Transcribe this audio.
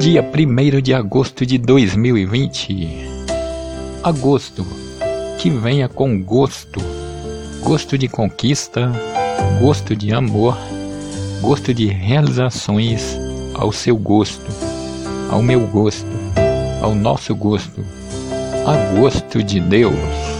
dia 1 de agosto de 2020. Agosto, que venha com gosto, gosto de conquista, gosto de amor, gosto de realizações ao seu gosto, ao meu gosto, ao nosso gosto, Agosto de Deus.